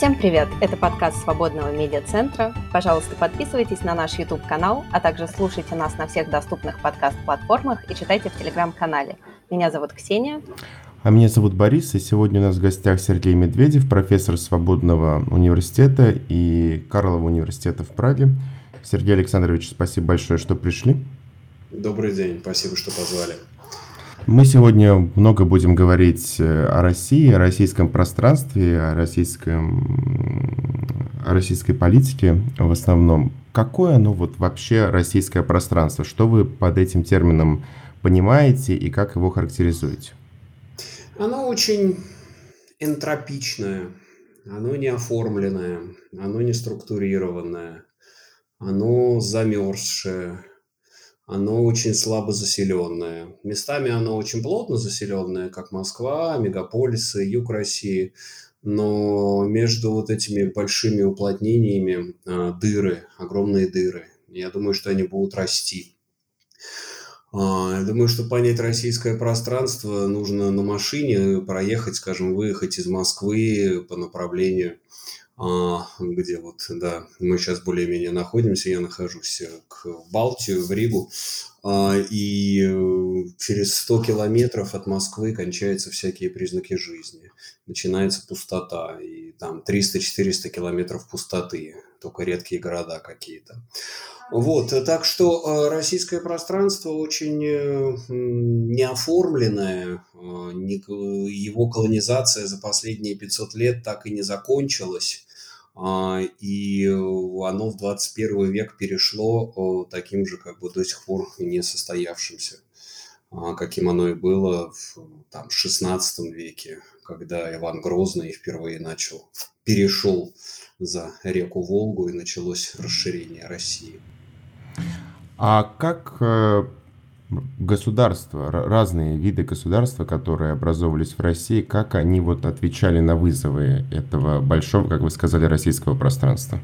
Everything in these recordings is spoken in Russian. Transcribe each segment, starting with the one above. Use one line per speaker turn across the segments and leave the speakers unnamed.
Всем привет! Это подкаст Свободного медиацентра. Пожалуйста, подписывайтесь на наш YouTube-канал, а также слушайте нас на всех доступных подкаст-платформах и читайте в Телеграм-канале. Меня зовут Ксения.
А меня зовут Борис, и сегодня у нас в гостях Сергей Медведев, профессор Свободного университета и Карлова университета в Праге. Сергей Александрович, спасибо большое, что пришли.
Добрый день, спасибо, что позвали.
Мы сегодня много будем говорить э, о России, о российском пространстве, о, российском, о российской политике в основном. Какое оно вот вообще российское пространство? Что вы под этим термином понимаете и как его характеризуете?
Оно очень энтропичное, оно не оформленное, оно не структурированное, оно замерзшее, оно очень слабо заселенное. Местами оно очень плотно заселенное, как Москва, мегаполисы, юг России. Но между вот этими большими уплотнениями э, дыры, огромные дыры. Я думаю, что они будут расти. А, я думаю, что понять российское пространство нужно на машине проехать, скажем, выехать из Москвы по направлению где вот, да, мы сейчас более-менее находимся, я нахожусь э, к Балтию, в Ригу, а, и э, через 100 километров от Москвы кончаются всякие признаки жизни. Начинается пустота, и там 300-400 километров пустоты, только редкие города какие-то. Вот, э, так что российское пространство очень неоформленное, его колонизация за последние 500 лет так и не закончилась. А, и оно в 21 век перешло таким же, как бы до сих пор не состоявшимся, а, каким оно и было в там, 16 веке, когда Иван Грозный впервые начал, перешел за реку Волгу и началось расширение России.
А как э, государства, разные виды государства, которые образовывались в России, как они вот отвечали на вызовы этого большого, как вы сказали, российского пространства?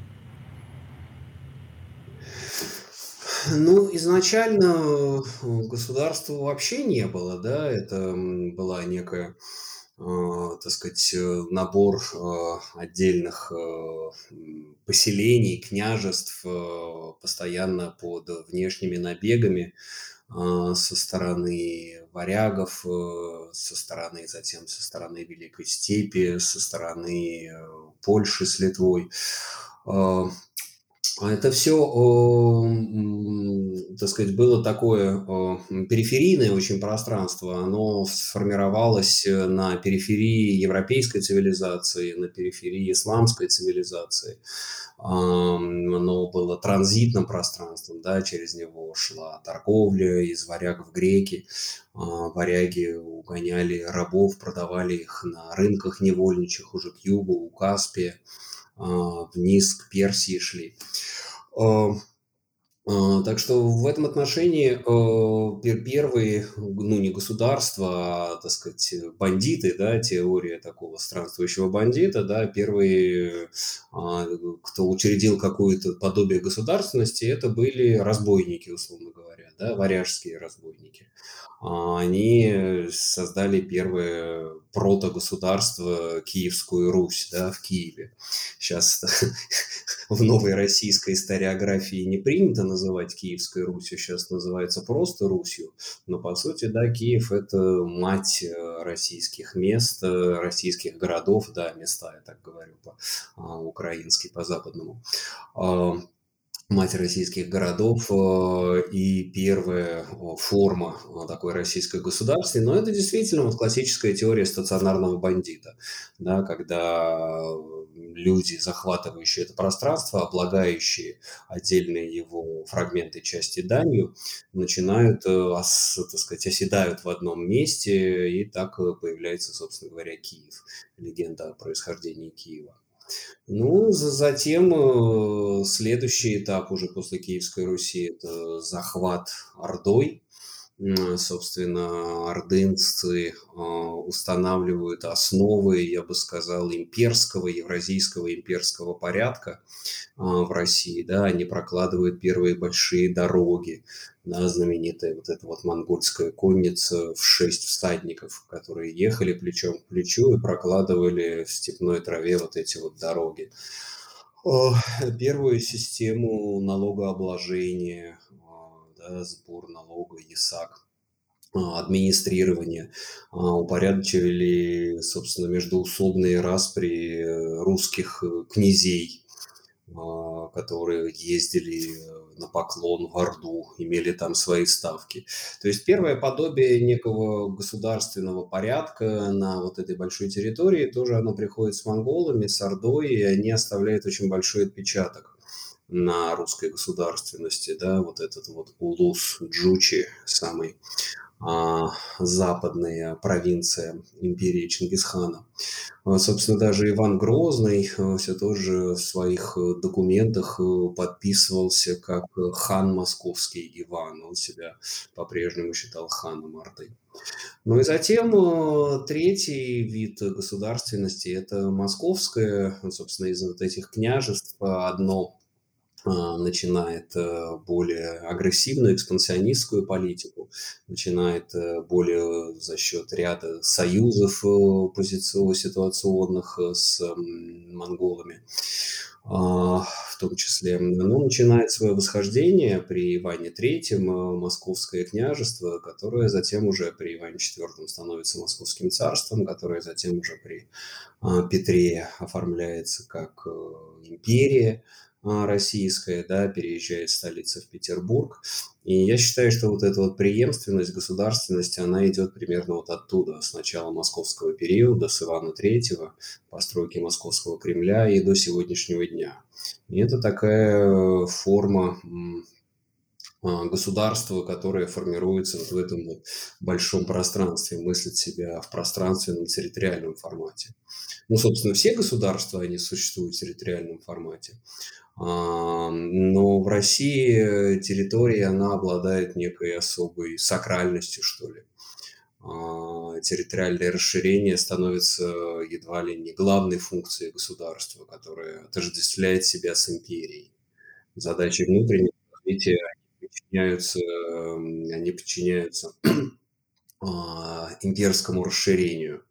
Ну, изначально государства вообще не было, да, это была некая, э, так сказать, набор э, отдельных э, поселений, княжеств, постоянно под внешними набегами, со стороны варягов, э, со стороны, затем со стороны Великой Степи, со стороны э, Польши с Литвой. А, это все, так сказать, было такое периферийное очень пространство. Оно сформировалось э, на периферии европейской цивилизации, на периферии исламской цивилизации. Оно было транзитным пространством, да, через него шла торговля из варягов в греки. А, варяги угоняли рабов, продавали их на рынках невольничьих уже к югу, у Каспия. А, вниз к Персии шли. А, а, так что в этом отношении первые, ну не государства, а, так сказать, бандиты, да, теория такого странствующего бандита, да, первые, кто учредил какое-то подобие государственности, это были разбойники, условно говоря, да, варяжские разбойники. А, они создали первое протогосударство Киевскую Русь да, в Киеве. Сейчас в новой российской историографии не принято называть Киевской Русью, сейчас называется просто Русью. Но по сути, да, Киев – это мать э, российских мест, э, российских городов, да, места, я так говорю по-украински, по-западному мать российских городов э, и первая форма э, такой российской государственности. Но это действительно вот классическая теория стационарного бандита, да, когда люди, захватывающие это пространство, облагающие отдельные его фрагменты части данью, начинают, э, так сказать, оседают в одном месте, и так появляется, собственно говоря, Киев, легенда о происхождении Киева. Ну, затем э, следующий этап уже после Киевской Руси– это захват Ордой. Собственно, ордынцы а, устанавливают основы, я бы сказал, имперского, евразийского имперского порядка а, в России, да, они прокладывают первые большие дороги, да, знаменитая вот эта вот монгольская конница в шесть всадников, которые ехали плечом к плечу и прокладывали в степной траве вот эти вот дороги. Первую систему налогообложения, сбор налога, ЕСАК, а, администрирование, а, упорядочили, собственно, междуусобные распри э, русских э, князей, которые ездили э, на поклон в Орду, имели там свои ставки. То есть первое подобие некого государственного порядка на вот этой большой территории, тоже оно приходит с монголами, с Ордой, и они оставляют очень большой отпечаток на русской государственности, да, вот этот вот улус Джучи, самый а, западная провинция империи Чингисхана. А, собственно, даже Иван Грозный а, все тоже в своих э, документах э, подписывался как хан московский Иван. Он себя по-прежнему считал ханом Орды. Ну и затем э, третий вид государственности – это московское, собственно, из вот этих княжеств одно начинает э, более агрессивную экспансионистскую политику, начинает э, более за счет ряда союзов э, позиционных, ситуационных с монголами, а, в том числе. Но начинает свое восхождение при Иване III, Московское княжество, которое затем уже при Иване IV становится Московским царством, которое затем уже при Петре оформляется как империя, российская, да, переезжает столица в Петербург. И я считаю, что вот эта вот преемственность, государственность, она идет примерно вот оттуда, с начала московского периода, с Ивана III, постройки московского Кремля и до сегодняшнего дня. И это такая форма а, государства, которое формируется вот в этом вот большом пространстве, мыслит себя в пространственном территориальном формате. Ну, собственно, все государства, они существуют в территориальном формате. Но в России территория, она обладает некой особой сакральностью, что ли. А, территориальное расширение становится едва ли не главной функцией государства, которое отождествляет себя с империей. Задачи внутреннего развития они подчиняются, они подчиняются а, имперскому расширению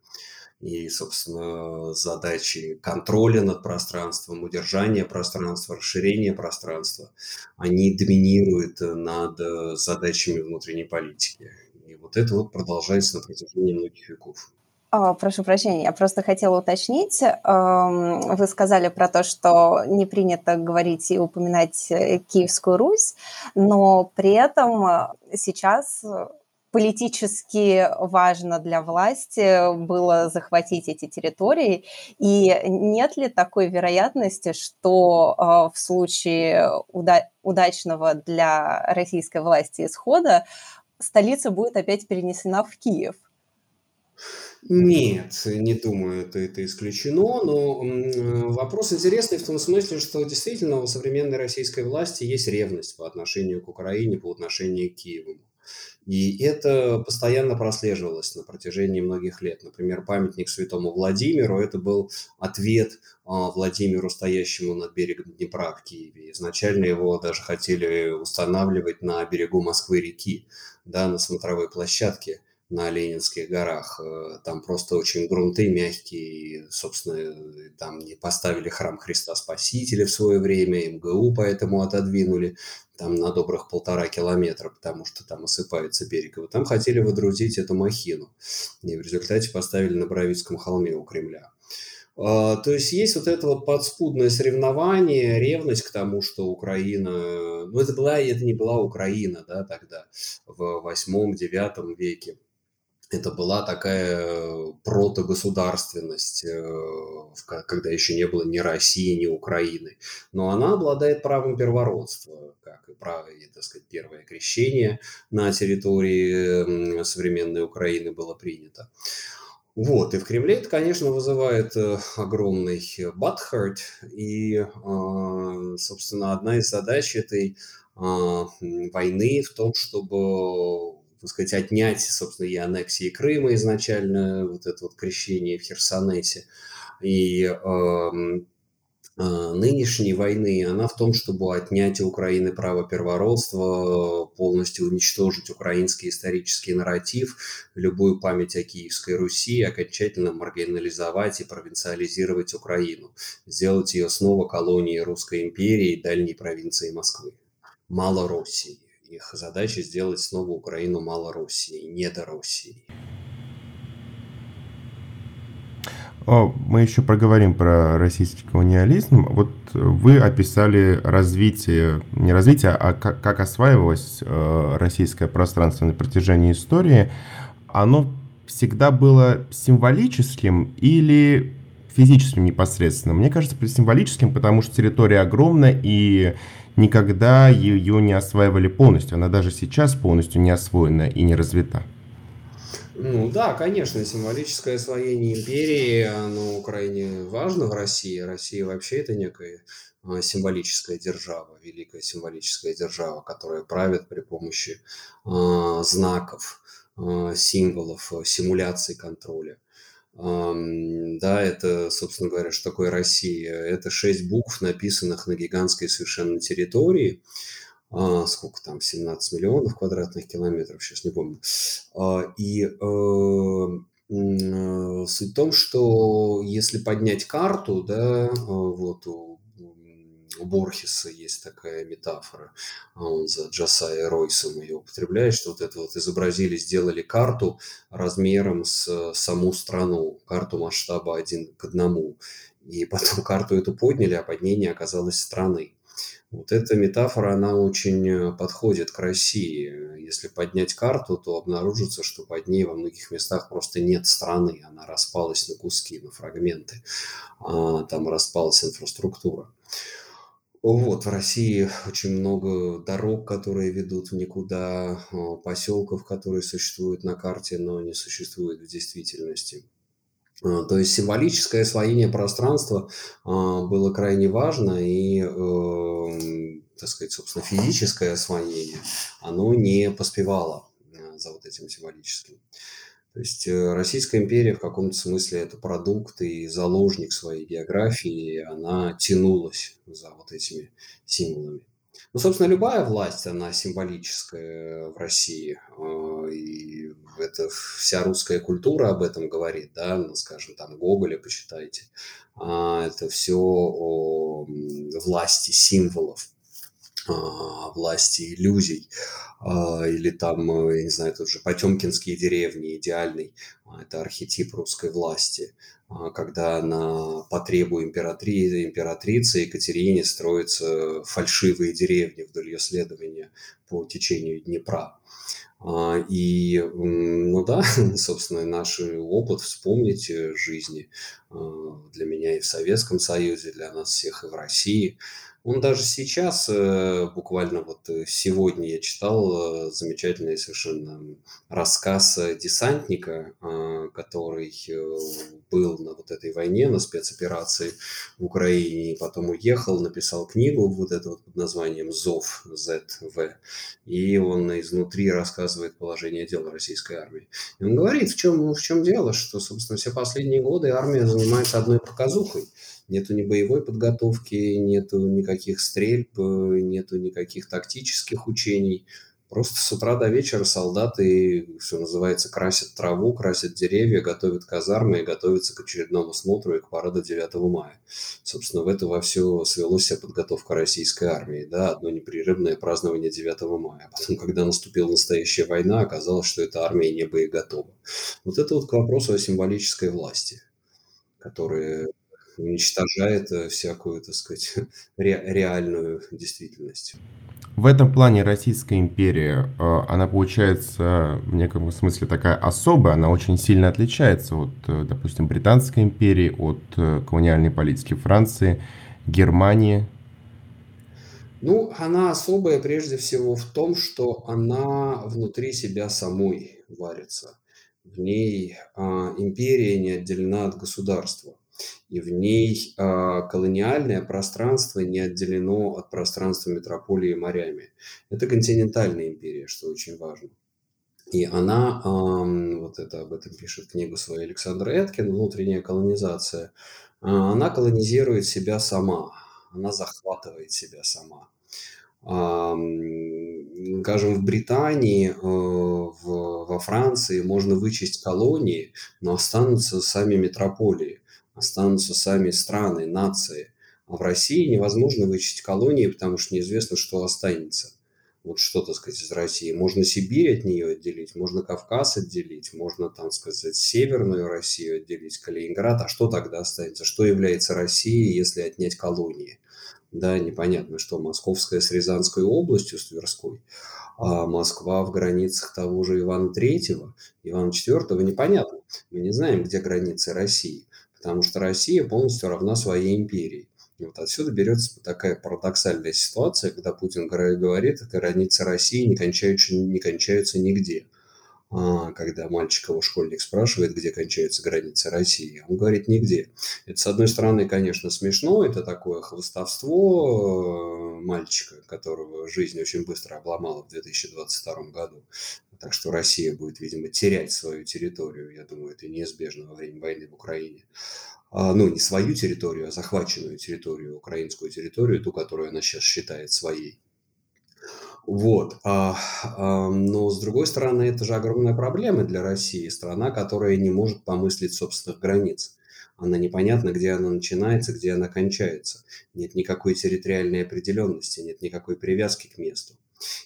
и, собственно, задачи контроля над пространством, удержания пространства, расширения пространства, они доминируют над э, задачами внутренней политики. И вот это вот продолжается на протяжении многих веков.
А, прошу прощения, я просто хотела уточнить. Эм, вы сказали про то, что не принято говорить и упоминать э, Киевскую Русь, но при этом э, сейчас политически важно для власти было захватить эти территории. И нет ли такой вероятности, что э, в случае уда- удачного для российской власти исхода столица будет опять перенесена в Киев?
Нет, не думаю, это, это исключено, но вопрос интересный в том смысле, что действительно у современной российской власти есть ревность по отношению к Украине, по отношению к Киеву. И это постоянно прослеживалось на протяжении многих лет. Например, памятник святому Владимиру – это был ответ а, Владимиру, стоящему над берегом Днепра в Киеве. Изначально его даже хотели устанавливать на берегу Москвы-реки, да, на смотровой площадке на Ленинских горах. Э, там просто очень грунты мягкие. Собственно, там не поставили храм Христа Спасителя в свое время, МГУ поэтому отодвинули там на добрых полтора километра, потому что там осыпается берег. И вот там хотели выдрузить эту махину. И в результате поставили на Боровицком холме у Кремля. А, то есть есть вот это вот подспудное соревнование, ревность к тому, что Украина... Ну, это была, это не была Украина, да, тогда, в восьмом-девятом веке это была такая протогосударственность, э, когда еще не было ни России, ни Украины. Но она обладает правом первородства, как и право, так сказать, первое крещение на территории современной Украины было принято. Вот, и в Кремле это, конечно, вызывает э, огромный бадхарт, и, а, собственно, одна из задач этой а, войны в том, чтобы так сказать, отнять, собственно, и аннексии Крыма изначально, вот это вот крещение в Херсонесе, и эм, э, нынешней войны, она в том, чтобы отнять у Украины право первородства, полностью уничтожить украинский исторический нарратив, любую память о Киевской Руси, окончательно маргинализовать и провинциализировать Украину, сделать ее снова колонией Русской империи и дальней провинции Москвы. Мало России. Их задача сделать снова Украину мало России, не до России.
Мы еще поговорим про российский колониализм. Вот вы описали развитие, не развитие, а как, как осваивалось э, российское пространство на протяжении истории. Оно всегда было символическим или физическим непосредственно? Мне кажется, символическим, потому что территория огромна и никогда ее не осваивали полностью. Она даже сейчас полностью не освоена и не развита.
Ну да, конечно, символическое освоение империи, оно крайне важно в России. Россия вообще это некая а, символическая держава, великая символическая держава, которая правит при помощи э, знаков, э, символов, симуляций контроля. Э, да, это, собственно говоря, что такое Россия? Это шесть букв, написанных на гигантской совершенно территории, а, сколько там, 17 миллионов квадратных километров, сейчас не помню. А, и э, э, суть в том, что если поднять карту, да, а, вот у, Борхеса есть такая метафора, он за Джасая Ройсом ее употребляет, что вот это вот изобразили, сделали карту размером с саму страну, карту масштаба один к одному. И потом карту эту подняли, а под ней не оказалось страны. Вот эта метафора, она очень э, подходит к России. Если поднять карту, то обнаружится, что под ней во многих местах просто нет страны. Она распалась на куски, на фрагменты. А, там распалась инфраструктура. Вот, в России очень много дорог, которые ведут в никуда, а, поселков, которые существуют на карте, но не существуют в действительности. А, то есть символическое освоение пространства а, было крайне важно, и, эм, так сказать, собственно, физическое освоение, оно не поспевало за вот этим символическим. То есть э, Российская империя в каком-то смысле это продукт и заложник своей географии, и она тянулась за вот этими символами. Ну, собственно, любая власть, она символическая в России. А, и это вся русская культура об этом говорит, да, ну, скажем, там Гоголя почитайте. А, это все о власти символов, власти иллюзий. Или там, я не знаю, тут же Потемкинские деревни, идеальный, это архетип русской власти. А, когда на потребу императри... императрицы Екатерине строятся фальшивые деревни вдоль ее следования по течению Днепра. А, и, ну да, собственно, наш опыт вспомнить жизни а, для меня и в Советском Союзе, для нас всех и в России – он даже сейчас, э, буквально вот э, сегодня я читал э, замечательный совершенно рассказ десантника, который был на вот этой войне, на спецоперации в Украине, и потом уехал, написал книгу вот эту вот под названием «Зов», ZV, и он изнутри рассказывает положение дел российской армии. И он говорит, в чем, в чем дело, что, собственно, все последние годы армия занимается одной показухой – нету ни боевой подготовки, нету никаких стрельб, нету никаких тактических учений. Просто с утра до вечера солдаты, что называется, красят траву, красят деревья, готовят казармы и готовятся к очередному смотру и к параду 9 мая. Собственно, в это во все свелась вся подготовка российской армии. Да, одно непрерывное празднование 9 мая. А потом, когда наступила настоящая война, оказалось, что эта армия не боеготова. Вот это вот к вопросу о символической власти, которая уничтожает э, всякую, так сказать, ре, реальную действительность.
В этом плане Российская империя, э, она получается в неком смысле такая особая, она очень сильно отличается от, э, допустим, Британской империи, от колониальной политики Франции, Германии.
Ну, она особая прежде всего в том, что она внутри себя самой варится. В ней а, империя не отделена от государства и в ней а, колониальное пространство не отделено от пространства метрополии морями. Это континентальная империя, что очень важно. И она, вот это об этом пишет книгу свою Александр Эткин «Внутренняя колонизация», а, она колонизирует себя сама, она захватывает себя сама. Скажем, в Британии, э, в, во Франции можно вычесть колонии, но останутся сами метрополии, останутся сами страны, нации. А в России невозможно вычесть колонии, потому что неизвестно, что останется вот что, так сказать, из России. Можно Сибирь от нее отделить, можно Кавказ отделить, можно, там сказать, Северную Россию отделить, Калининград. А что тогда останется? Что является Россией, если отнять колонии? Да, непонятно, что Московская с Рязанской областью, с Тверской, а Москва в границах того же Ивана Третьего, Ивана Четвертого, непонятно. Мы не знаем, где границы России, потому что Россия полностью равна своей империи. И вот отсюда берется такая парадоксальная ситуация, когда Путин говорит, что границы России не кончаются, не кончаются нигде. А, когда мальчик его школьник спрашивает, где кончаются границы России, он говорит нигде. Это, с одной стороны, конечно, смешно, это такое хвостовство э, мальчика, которого жизнь очень быстро обломала в 2022 году. Так что Россия будет, видимо, терять свою территорию, я думаю, это неизбежно во время войны в Украине. А, ну, не свою территорию, а захваченную территорию, украинскую территорию, ту, которую она сейчас считает своей. Вот. А, а, но, с другой стороны, это же огромная проблема для России. Страна, которая не может помыслить собственных границ. Она непонятна, где она начинается, где она кончается. Нет никакой территориальной определенности, нет никакой привязки к месту.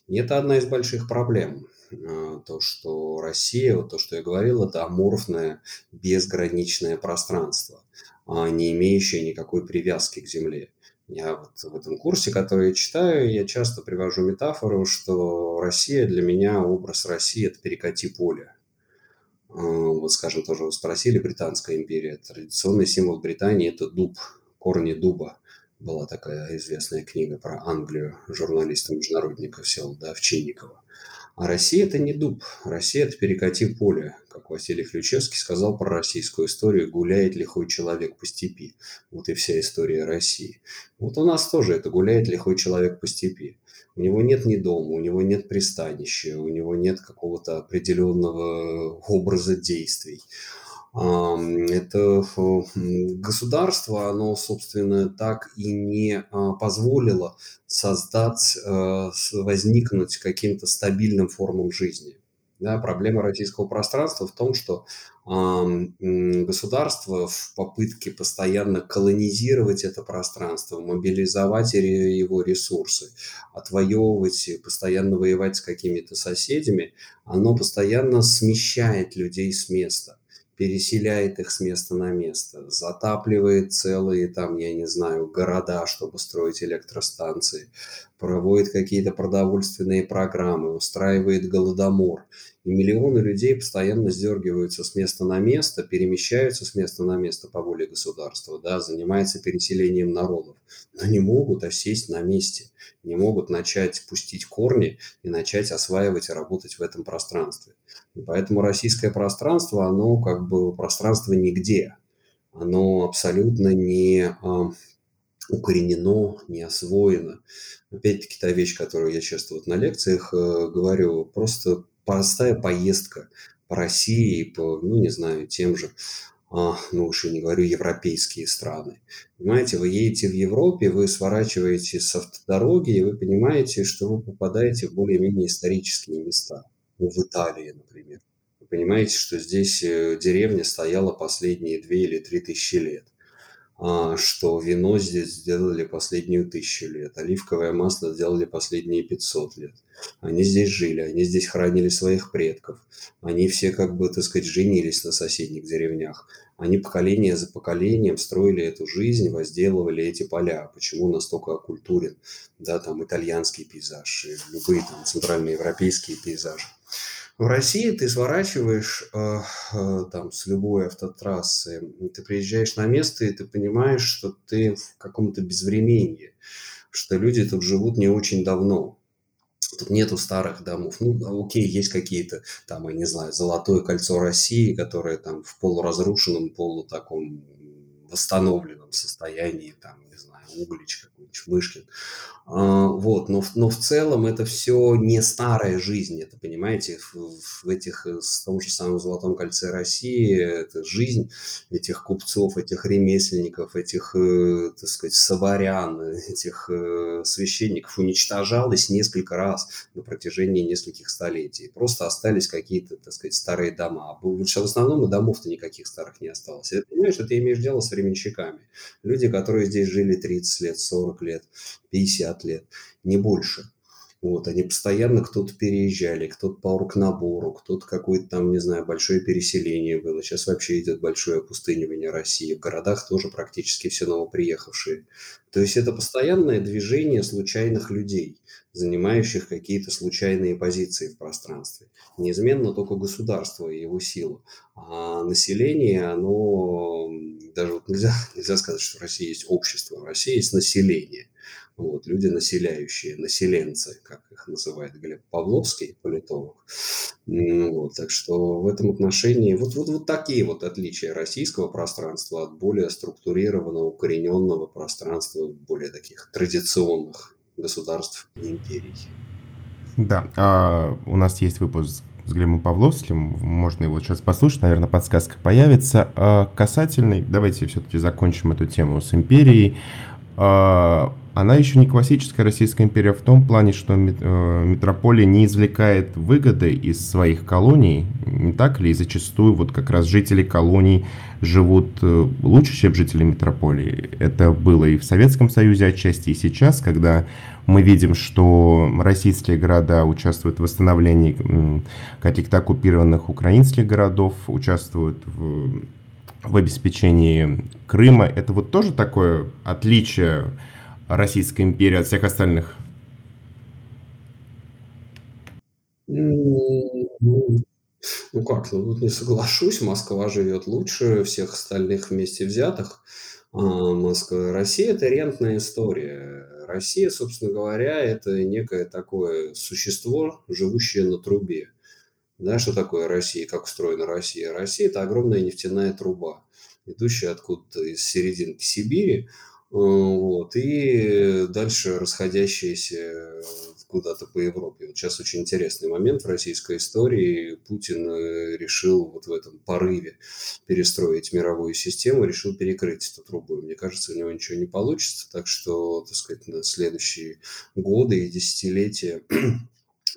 И это одна из больших проблем. А, то, что Россия, вот то, что я говорил, это аморфное, безграничное пространство, а не имеющее никакой привязки к Земле. Я вот в этом курсе, который я читаю, я часто привожу метафору, что Россия для меня, образ России – это перекати поле. А, вот, скажем, тоже вы спросили, Британская империя. Традиционный символ Британии – это дуб, корни дуба. Была такая известная книга про Англию журналиста-международника Всеволода Овчинникова. А Россия – это не дуб. Россия – это перекати поле. Как Василий Ключевский сказал про российскую историю, гуляет лихой человек по степи. Вот и вся история России. Вот у нас тоже это гуляет лихой человек по степи. У него нет ни дома, у него нет пристанища, у него нет какого-то определенного образа действий это государство, оно, собственно, так и не а, позволило создать, э, возникнуть каким-то стабильным формам жизни. Да, проблема российского пространства в том, что государство в попытке постоянно колонизировать это пространство, мобилизовать его ресурсы, отвоевывать, постоянно воевать с какими-то соседями, оно постоянно смещает людей с места переселяет их с места на место, затапливает целые там, я не знаю, города, чтобы строить электростанции, проводит какие-то продовольственные программы, устраивает голодомор. И миллионы людей постоянно сдергиваются с места на место, перемещаются с места на место по воле государства, да, занимаются переселением народов, но не могут осесть на месте, не могут начать пустить корни и начать осваивать и работать в этом пространстве. И поэтому российское пространство, оно как бы пространство нигде. Оно абсолютно не а, укоренено, не освоено. Опять-таки та вещь, которую я часто вот на лекциях э, говорю, просто простая поездка по России, по, ну не знаю, тем же, а, ну уж и не говорю, европейские страны. Понимаете, вы едете в Европе, вы сворачиваете с автодороги, и вы понимаете, что вы попадаете в более-менее исторические места ну, в Италии, например. Вы понимаете, что здесь э, деревня стояла последние две или три тысячи лет, что вино здесь сделали последнюю тысячу лет, оливковое масло сделали последние 500 лет. Они здесь жили, они здесь хранили своих предков. Они все, как бы, так сказать, женились на соседних деревнях. Они поколение за поколением строили эту жизнь, возделывали эти поля. Почему настолько оккультурен, да, там, итальянский пейзаж, любые там центральноевропейские пейзажи. В России ты сворачиваешь э, э, там с любой автотрассы, ты приезжаешь на место, и ты понимаешь, что ты в каком-то безвременье, что люди тут живут не очень давно. Тут нету старых домов. Ну, окей, есть какие-то, там, я не знаю, Золотое кольцо России, которое там в полуразрушенном, полу таком восстановленном состоянии, там, не знаю, Углич какой-нибудь, Мышкин. А, вот, но, но в целом это все не старая жизнь, это, понимаете, в, в этих, в том же самом Золотом кольце России, это жизнь этих купцов, этих ремесленников, этих, э, так сказать, саварян, этих э, священников уничтожалась несколько раз на протяжении нескольких столетий. Просто остались какие-то, так сказать, старые дома. В основном и домов-то никаких старых не осталось. Это, понимаешь, это имеешь дело с временщиками. Люди, которые здесь жили 30 лет, 40 лет, 50 лет, не больше. Вот, они постоянно кто-то переезжали, кто-то по оргнабору, кто-то какое-то там, не знаю, большое переселение было. Сейчас вообще идет большое опустынивание России. В городах тоже практически все новоприехавшие. То есть это постоянное движение случайных людей, занимающих какие-то случайные позиции в пространстве. Неизменно только государство и его сила. А население, оно даже вот нельзя, нельзя сказать, что в России есть общество, в России есть население – вот, люди населяющие, населенцы, как их называет Глеб Павловский, политолог. Вот, так что в этом отношении вот, вот, вот такие вот отличия российского пространства от более структурированного, укорененного пространства более таких традиционных государств и империй.
Да, а у нас есть выпуск с Глебом Павловским, можно его сейчас послушать, наверное, подсказка появится. А касательный, давайте все-таки закончим эту тему с империей. А, она еще не классическая Российская империя в том плане, что э, метрополия не извлекает выгоды из своих колоний, не так ли? И зачастую вот как раз жители колоний живут э, лучше, чем жители метрополии. Это было и в Советском Союзе отчасти, и сейчас, когда мы видим, что российские города участвуют в восстановлении каких-то оккупированных украинских городов, участвуют в, в обеспечении Крыма. Это вот тоже такое отличие Российской империи от всех остальных?
Ну как, ну тут не соглашусь, Москва живет лучше всех остальных вместе взятых. А Москва, Россия – это рентная история. Россия, собственно говоря, это некое такое существо, живущее на трубе. Да, что такое Россия, как устроена Россия? Россия – это огромная нефтяная труба, идущая откуда-то из серединки Сибири, вот, и дальше расходящиеся куда-то по Европе. Вот сейчас очень интересный момент в российской истории. Путин э, решил вот в этом порыве перестроить мировую систему, решил перекрыть эту трубу. Мне кажется, у него ничего не получится, так что, так сказать, на следующие годы и десятилетия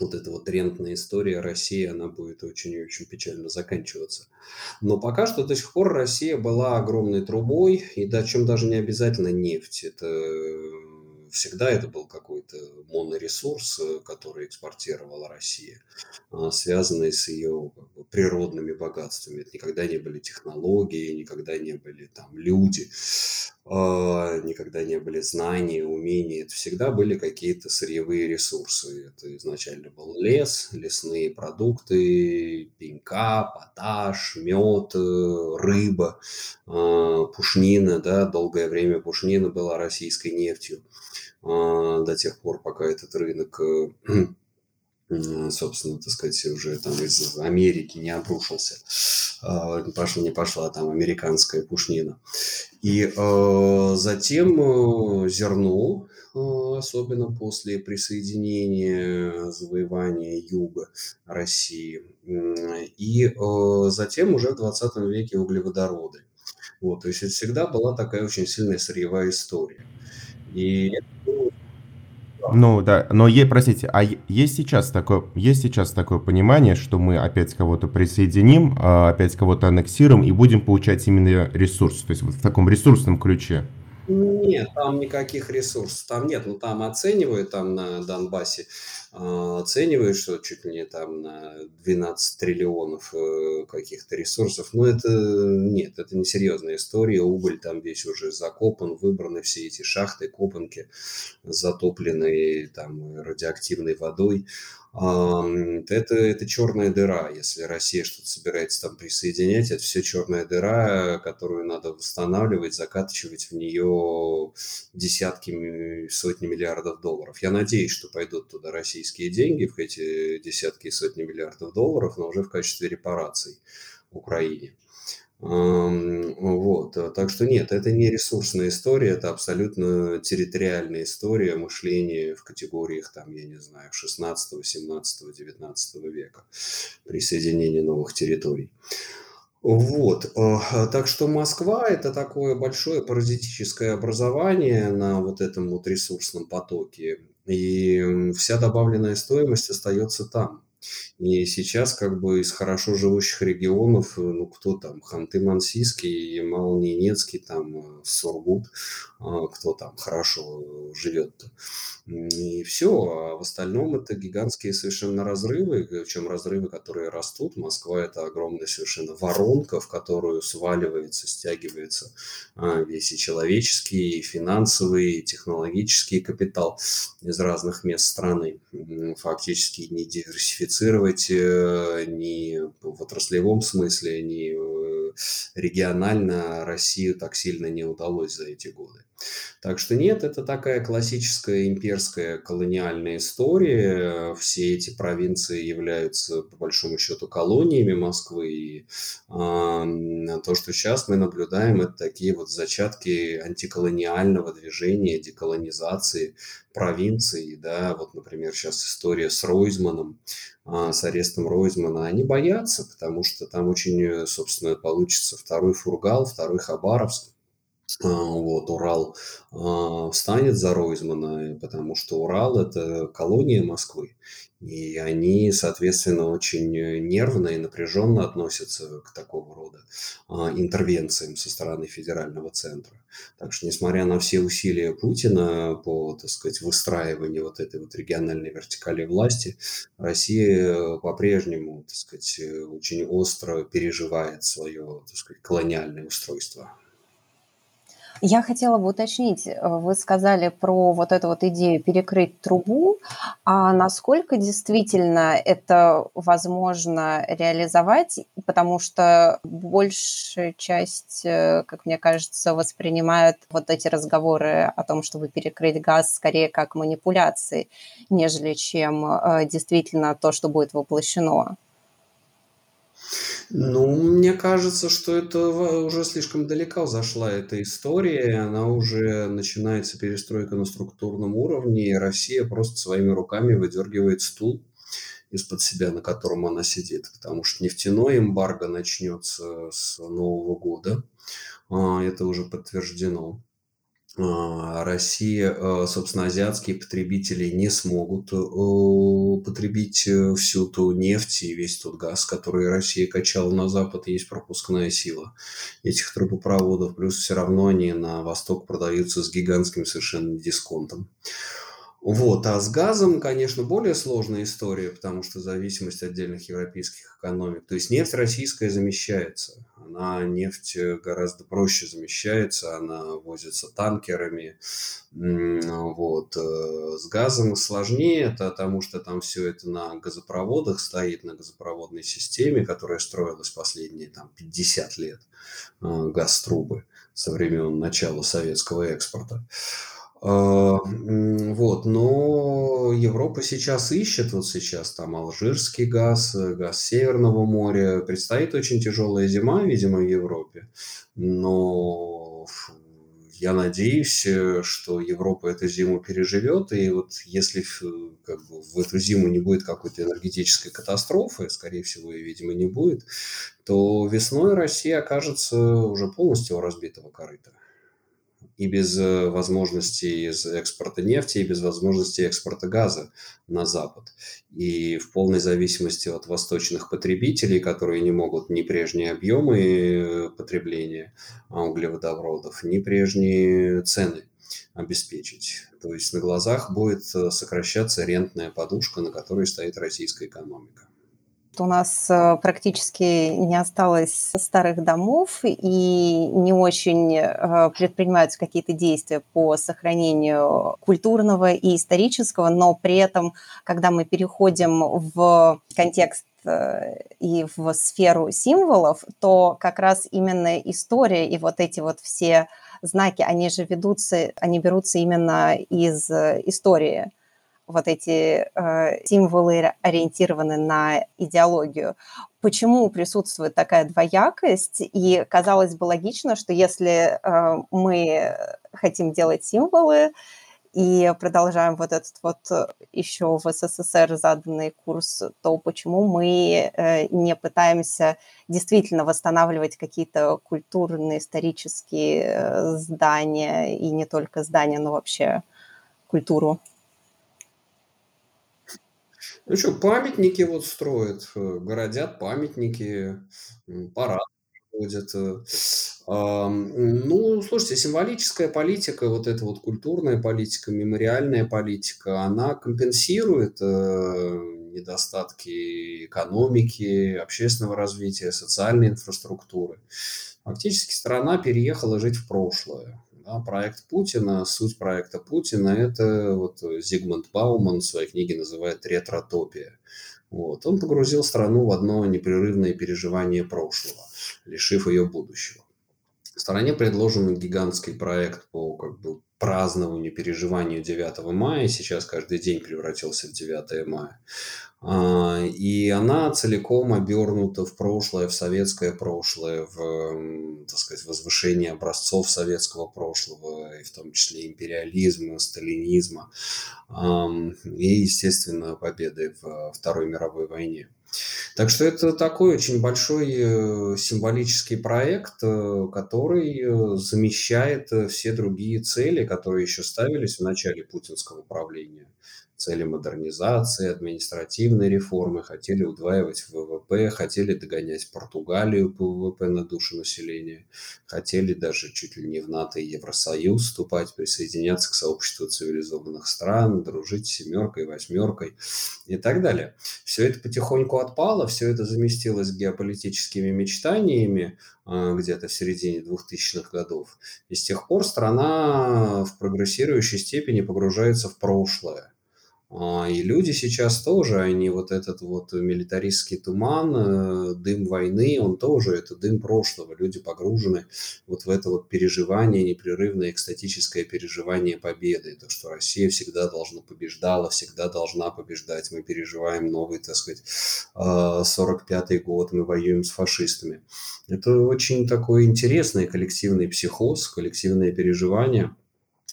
вот эта вот рентная история России, она будет очень и очень печально заканчиваться. Но пока что до сих пор Россия была огромной трубой, и да, чем даже не обязательно нефть. Это всегда это был какой-то моноресурс, э, который экспортировала Россия, а, связанный с ее природными богатствами. Это никогда не были технологии, никогда не были там люди, никогда не были знания, умения. Это всегда были какие-то сырьевые ресурсы. Это изначально был лес, лесные продукты, пенька, поташ, мед, э, рыба, а, пушнина. Да, долгое время пушнина была российской нефтью. А, до тех пор, пока этот рынок, э, собственно, так сказать, уже там из Америки не обрушился. А, пошла, не пошла там американская пушнина. И э, затем э, зерно, особенно после присоединения, завоевания юга России. И затем уже в 20 веке углеводороды. Вот, то есть это всегда была такая очень сильная сырьевая история. И
ну да, но е, простите, а есть сейчас такое, есть сейчас такое понимание, что мы опять кого-то присоединим, а опять кого-то аннексируем и будем получать именно ресурс, то есть вот в таком ресурсном ключе?
Нет, там никаких ресурсов там нет. Ну, там оценивают там на Донбассе, а, оценивают, что чуть ли не там на 12 триллионов э, каких-то ресурсов. Но это нет, это не серьезная история. Уголь там весь уже закопан, выбраны все эти шахты, копанки, затопленные там радиоактивной водой это, это черная дыра. Если Россия что-то собирается там присоединять, это все черная дыра, которую надо восстанавливать, закатывать в нее десятки, сотни миллиардов долларов. Я надеюсь, что пойдут туда российские деньги, в эти десятки и сотни миллиардов долларов, но уже в качестве репараций Украине. Вот, так что нет, это не ресурсная история, это абсолютно территориальная история мышления в категориях, там, я не знаю, 16, 17, 19 века, присоединения новых территорий. Вот, э, так что Москва– это такое большое паразитическое образование на вот этом вот ресурсном потоке, и вся добавленная стоимость остается там. И сейчас как бы из хорошо живущих регионов, э, ну кто там, Ханты-Мансийский, Ямал-Ненецкий, там э, Сургут, кто там хорошо живет-то. И все, а в остальном это гигантские совершенно разрывы, причем разрывы, которые растут. Москва это огромная совершенно воронка, в которую сваливается, стягивается а, весь и человеческий, и финансовый, и технологический капитал из разных мест страны. Фактически не диверсифицировать э, ни в отраслевом смысле, ни э, регионально Россию так сильно не удалось за эти годы. Так что нет, это такая классическая имперская колониальная история. Все эти провинции являются, по большому счету, колониями Москвы. И э, то, что сейчас мы наблюдаем, это такие вот зачатки антиколониального движения, деколонизации провинций. Да? Вот, например, сейчас история с Ройзманом, э, с арестом Ройзмана. Они боятся, потому что там очень, собственно, получится второй Фургал, второй Хабаровск а, вот, Урал а, встанет за Ройзмана, потому что Урал – это колония Москвы, и они, соответственно, очень нервно и напряженно относятся к такого рода а, интервенциям со стороны федерального центра. Так что, несмотря на все усилия Путина по, так сказать, выстраиванию вот этой вот региональной вертикали власти, Россия по-прежнему, так сказать, очень остро переживает свое, так сказать, колониальное устройство.
Я хотела бы уточнить, э, вы сказали про вот эту вот идею перекрыть трубу, а насколько действительно это возможно реализовать, потому что большая часть, э, как мне кажется, воспринимают вот эти разговоры о том, чтобы перекрыть газ скорее как манипуляции, нежели чем э, действительно то, что будет воплощено.
Ну, мне кажется, что это уже слишком далеко зашла эта история, она уже начинается перестройка на структурном уровне, и Россия просто своими руками выдергивает стул из-под себя, на котором она сидит, потому что нефтяной эмбарго начнется с Нового года, а, это уже подтверждено. А, Россия, а, собственно, азиатские потребители не смогут потребить э, всю ту нефть и весь тот газ, который Россия качала на Запад, есть пропускная сила этих трубопроводов, плюс все равно они на Восток продаются с гигантским совершенно дисконтом. Вот. А с газом, конечно, более сложная история, потому что зависимость отдельных европейских экономик. То есть нефть российская замещается. Она, нефть гораздо проще замещается, она возится танкерами. Вот. Э, с газом сложнее, потому что там все это на газопроводах стоит, на газопроводной системе, которая строилась последние там, 50 лет, э, газ-трубы со времен начала советского экспорта. А, вот, но Европа сейчас ищет, вот сейчас там алжирский газ, э, газ Северного моря. Предстоит очень тяжелая зима, видимо, в Европе. Но я надеюсь, э, что Европа эту зиму переживет, и вот если как бы, в эту зиму не будет какой-то энергетической катастрофы, скорее всего, и, видимо, не будет, то весной Россия окажется уже полностью разбитого корыта и без э, возможности из экспорта нефти, и без возможности экспорта газа на Запад. И в полной зависимости от восточных потребителей, которые не могут ни прежние объемы э, потребления углеводородов, ни прежние цены обеспечить. То есть на глазах будет э, сокращаться рентная подушка, на которой стоит российская экономика.
У нас э, практически не осталось старых домов и не очень э, предпринимаются какие-то действия по сохранению культурного и исторического, но при этом, когда мы переходим в контекст э, и в сферу символов, то как раз именно история и вот эти вот все знаки, они же ведутся, они берутся именно из истории вот эти э, символы ориентированы на идеологию. Почему присутствует такая двоякость? И казалось бы логично, что если э, мы хотим делать символы, и продолжаем вот этот вот э, еще в СССР заданный курс, то почему мы э, не пытаемся действительно восстанавливать какие-то культурные, исторические э, здания, и не только здания, но вообще культуру?
Ну что, памятники вот строят, городят памятники, парад ходят. Ну, слушайте, символическая политика, вот эта вот культурная политика, мемориальная политика, она компенсирует э, недостатки экономики, общественного развития, социальной инфраструктуры. Фактически страна переехала жить в прошлое. Да, проект Путина, суть проекта Путина – это вот Зигмунд Бауман в своей книге называет ретротопия. Вот. Он погрузил страну в одно непрерывное переживание прошлого, лишив ее будущего. Стране предложен гигантский проект по как бы, празднованию, переживанию 9 мая. Сейчас каждый день превратился в 9 мая. А, и она целиком обернута в прошлое, в советское прошлое, в, так сказать, возвышение образцов советского прошлого, и в том числе империализма, сталинизма, и, естественно, победы в Второй мировой войне. Так что это такой очень большой э, символический проект, э, который э, замещает все другие цели, которые еще ставились в начале путинского правления цели модернизации, административной реформы, хотели удваивать ВВП, хотели догонять Португалию по ВВП на душу населения, хотели даже чуть ли не в НАТО и Евросоюз вступать, присоединяться к сообществу цивилизованных стран, дружить с семеркой, восьмеркой и так далее. Все это потихоньку отпало, все это заместилось геополитическими мечтаниями, а, где-то в середине 2000-х годов. И с тех пор страна в прогрессирующей степени погружается в прошлое. А, и люди сейчас тоже, они вот этот вот милитаристский туман, э, дым войны, он тоже, это дым прошлого. Люди погружены вот в это вот переживание, непрерывное экстатическое переживание победы. То, что Россия всегда должна побеждала, всегда должна побеждать. Мы переживаем новый, так сказать, 45-й а, год, мы воюем с фашистами. Это очень такой интересный коллективный психоз, коллективное переживание –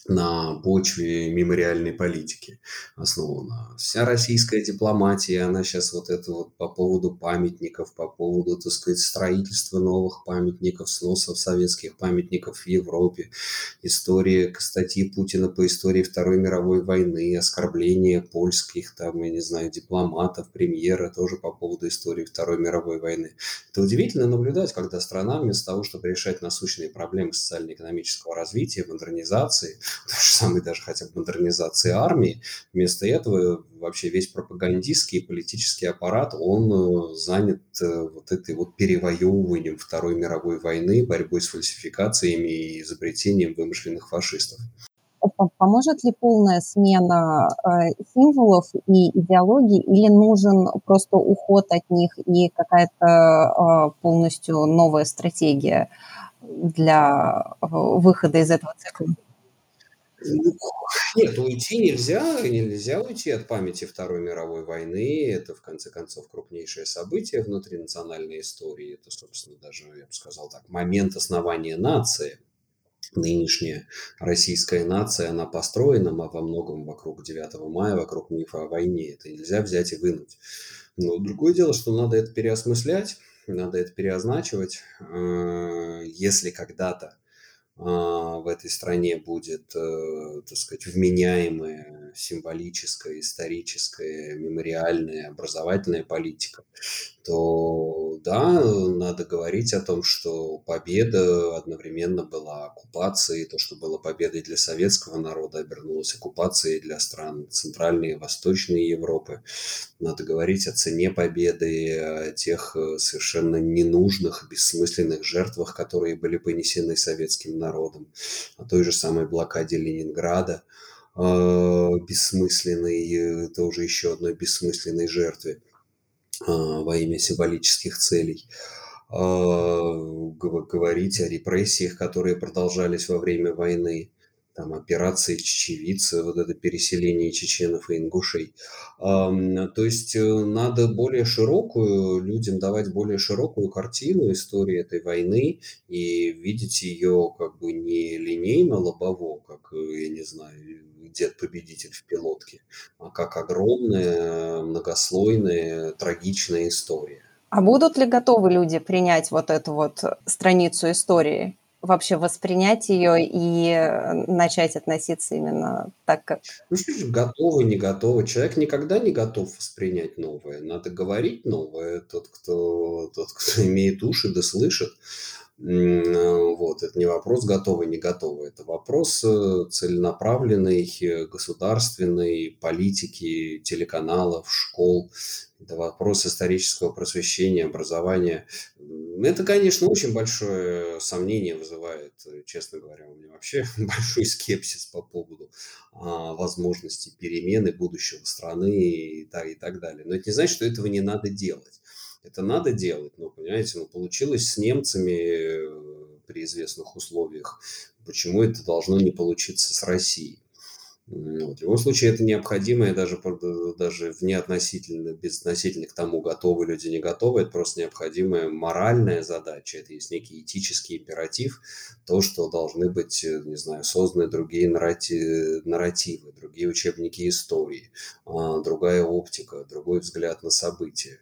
на почве мемориальной политики основана. Вся российская дипломатия, она сейчас вот это вот по поводу памятников, по поводу, так сказать, строительства новых памятников, сносов советских памятников в Европе, история статьи Путина по истории Второй мировой войны, оскорбления польских, там, я не знаю, дипломатов, премьера тоже по поводу истории Второй мировой войны. Это удивительно наблюдать, когда страна вместо того, чтобы решать насущные проблемы социально-экономического развития, модернизации, то же самое даже хотя бы модернизации армии. Вместо этого вообще весь пропагандистский и политический аппарат, он э, занят э, вот этой вот перевоевыванием Второй мировой войны, борьбой с фальсификациями и изобретением вымышленных фашистов.
Поможет ли полная смена э, символов и идеологий, или нужен просто уход от них и какая-то полностью новая стратегия для выхода из этого цикла?
Нет, уйти нельзя, нельзя уйти от памяти Второй мировой войны. Это, в конце концов, крупнейшее событие внутри национальной истории. Это, собственно, даже, я бы сказал так, момент основания нации. Нынешняя российская нация, она построена во многом вокруг 9 мая, вокруг мифа о войне. Это нельзя взять и вынуть. Но другое дело, что надо это переосмыслять, надо это переозначивать. Э, если когда-то в этой стране будет, э, так сказать, вменяемая символическая, историческая, мемориальная, образовательная политика, то да, надо говорить о том, что победа одновременно была оккупацией, то, что было победой для советского народа, обернулось оккупацией для стран Центральной и Восточной Европы. Надо говорить о цене победы, о тех э, совершенно ненужных, бессмысленных жертвах, которые были понесены советским народом, о той же самой блокаде Ленинграда, бессмысленной, э, тоже еще одной бессмысленной жертве а, во имя символических целей, а, говорить о репрессиях, которые продолжались во время войны, там операции чечевицы, вот это переселение чеченов и ингушей. То есть э, надо более широкую, людям давать более широкую картину истории этой войны и видеть ее как бы не линейно-лобово, как, э, я не знаю, дед-победитель в пилотке, а как огромная, многослойная, трагичная история.
А будут ли готовы люди принять вот эту вот страницу истории? Вообще воспринять ее и э, начать относиться именно так, как...
Ну что ж, готовы, не готовы. Человек никогда не готов воспринять новое. Надо говорить новое. Тот, кто, тот, кто имеет уши, да слышит. Э, вот, это не вопрос готовый, не готовый. Это вопрос э, целенаправленной государственной политики, телеканалов, школ. Это вопрос исторического просвещения, образования. Это, конечно, очень большое сомнение вызывает, честно говоря, у меня вообще большой скепсис по поводу а, возможности перемены будущего страны и так, и так далее. Но это не значит, что этого не надо делать. Это надо делать, но, понимаете, ну, получилось с немцами э, при известных условиях. Почему это должно не получиться с Россией? Вот. В любом случае, это необходимое даже, даже вне относительно, безотносительно к тому, готовы люди, не готовы, это просто необходимая моральная задача, это есть некий этический императив, то, что должны быть, э, не знаю, созданы другие нарративы, нарративы другие учебники истории, а, другая оптика, другой взгляд на события.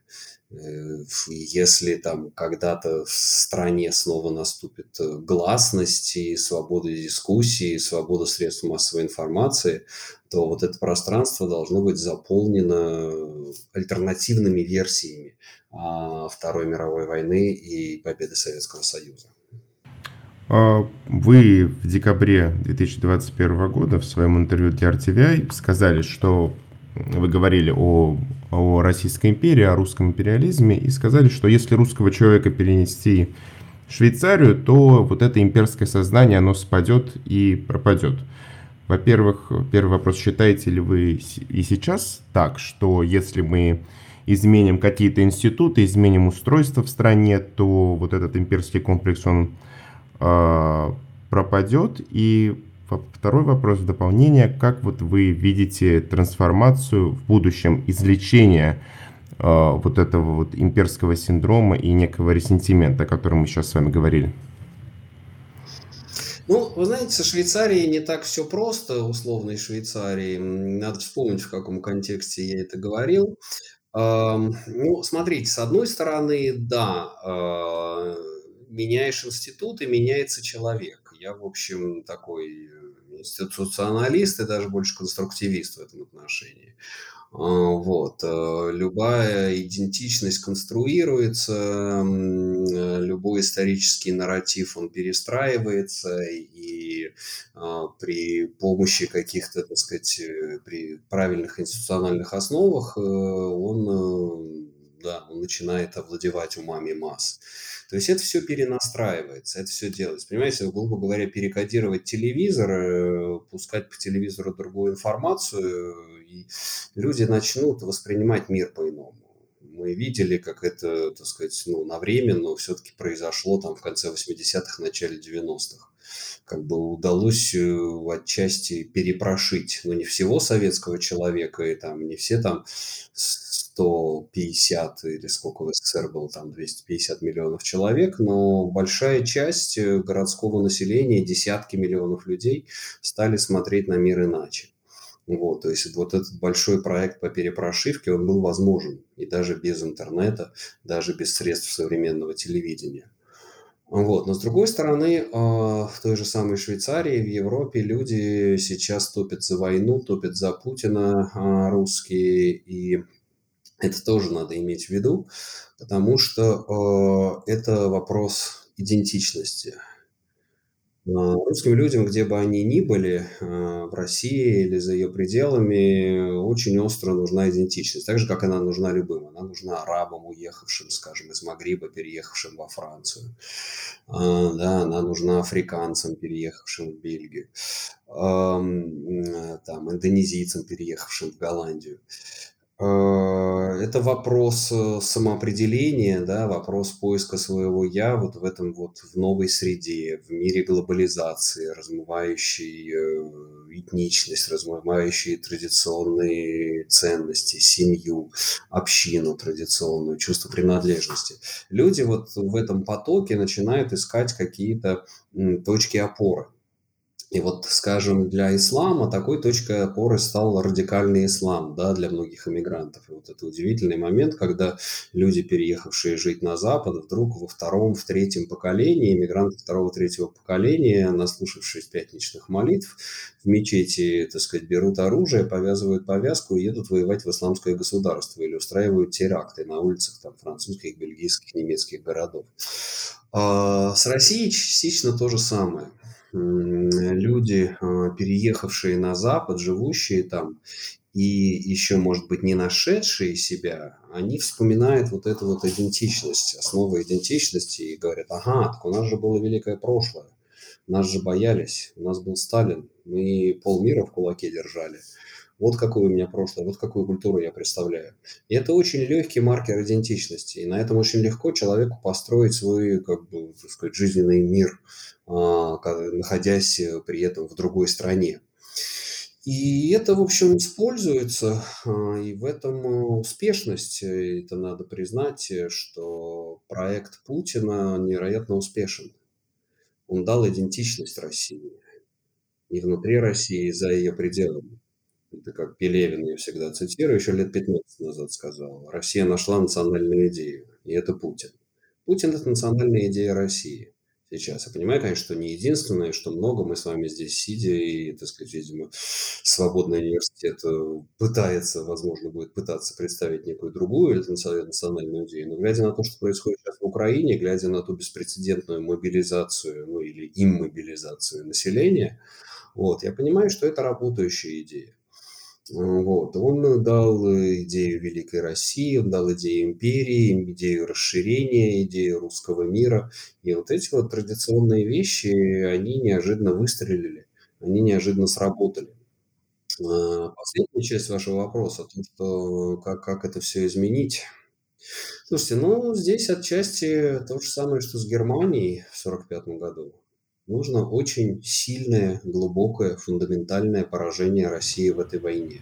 Э, если там когда-то в стране снова наступит э, гласность и свобода дискуссии, и свобода средств массовой информации, то вот это пространство должно быть заполнено альтернативными версиями а, Второй мировой войны и победы Советского Союза.
А, вы в декабре 2021 года в своем интервью для RTVI сказали, что вы говорили о, о Российской империи, о русском империализме, и сказали, что если русского человека перенести в Швейцарию, то вот это имперское сознание, оно спадет и пропадет. Во-первых, первый вопрос, считаете ли вы и сейчас так, что если мы изменим какие-то институты, изменим устройство в стране, то вот этот имперский комплекс, он э, пропадет? И Второй вопрос в дополнение. Как вот вы видите трансформацию в будущем излечения э, вот этого вот имперского синдрома и некого ресентимента, о котором мы сейчас с вами говорили?
Ну, вы знаете, со Швейцарией не так все просто, условной Швейцарии. Надо вспомнить, в каком контексте я это говорил. Ну, смотрите, с одной стороны, да, а, меняешь институт и меняется человек. Я, в общем, такой институционалист и даже больше конструктивист в этом отношении. А, вот. Э, любая идентичность конструируется, любой исторический нарратив, он перестраивается, и а, при помощи каких-то, так сказать, э, при правильных институциональных основах э, он, да, он начинает овладевать умами масс. То есть это все перенастраивается, это все делается. Понимаете, грубо говоря, перекодировать телевизор, э, пускать по телевизору другую информацию, и люди начнут воспринимать мир по-иному. Мы видели, как это, так сказать, ну, на время, но все-таки произошло там в конце 80-х, начале 90-х как бы удалось э, отчасти перепрошить, ну, не всего советского человека, и там не все там 150 или сколько в СССР было, там 250 миллионов человек, но большая часть э, городского населения, десятки миллионов людей стали смотреть на мир иначе. Вот, то есть вот этот большой проект по перепрошивке, он был возможен и даже без интернета, даже без средств современного телевидения. Вот. Но с другой стороны, а, в той же самой Швейцарии, в Европе люди сейчас топят за войну, топят за Путина а, русские, и это тоже надо иметь в виду, потому что э, это вопрос идентичности. Э, русским людям, где бы они ни были, э, в России или за ее пределами, очень остро нужна идентичность. Так же, как она нужна любым. Она нужна арабам, уехавшим, скажем, из Магриба, переехавшим во Францию. Да, она нужна африканцам, переехавшим в Бельгию. Там, индонезийцам, переехавшим в Голландию. Э, это вопрос, э, самоопределения, да, вопрос поиска своего "я" вот в этом вот, в новой среде, в мире глобализации, размывающей, э, этничность, размывающей традиционные ценности, семью, общину традиционную, чувство принадлежности. Люди вот в этом потоке начинают искать какие-то, точки опоры. И вот, скажем, для ислама такой точкой опоры стал радикальный ислам, да, для многих иммигрантов. И вот это удивительный момент, когда люди, переехавшие жить на Запад, вдруг во втором, в третьем поколении, иммигранты второго, третьего поколения, наслушавшись пятничных молитв, в мечети, так сказать, берут оружие, повязывают повязку и едут воевать в исламское государство или устраивают теракты на улицах там, французских, бельгийских, немецких городов. А с Россией частично то же самое люди, а, переехавшие на Запад, живущие там и еще, может быть, не нашедшие себя, они вспоминают вот эту вот идентичность, основу идентичности и говорят, ага, так у нас же было великое прошлое, нас же боялись, у нас был Сталин, мы полмира в кулаке держали. Вот какое у меня прошлое, вот какую культуру я представляю. И это очень легкий маркер идентичности. И на этом очень легко человеку построить свой, как бы, так сказать, жизненный мир – а, находясь э, при этом в другой стране. И это, в общем, используется, а, и в этом э, успешность. Э, это надо признать, что проект Путина невероятно успешен. Он дал идентичность России. И внутри России, и за ее пределами. Это как Пелевин, я всегда цитирую, еще лет 15 назад сказал. Россия нашла национальную идею, и это Путин. Путин – это национальная идея России сейчас. Я понимаю, конечно, что не единственное, что много. Мы с вами здесь сидя, и, так сказать, видимо, свободный университет э, пытается, возможно, будет пытаться представить некую другую национальную идею. Но глядя на то, что происходит сейчас в Украине, глядя на ту беспрецедентную мобилизацию, ну или иммобилизацию населения, вот, я понимаю, что это работающая идея. Вот. Он дал идею великой России, он дал идею империи, идею расширения, идею русского мира. И вот эти вот традиционные вещи, они неожиданно выстрелили, они неожиданно сработали. А, последняя часть вашего вопроса, то, что как, как это все изменить. Слушайте, ну, здесь отчасти то же самое, что с Германией в 1945 году. Нужно очень сильное, глубокое, фундаментальное поражение России в этой войне.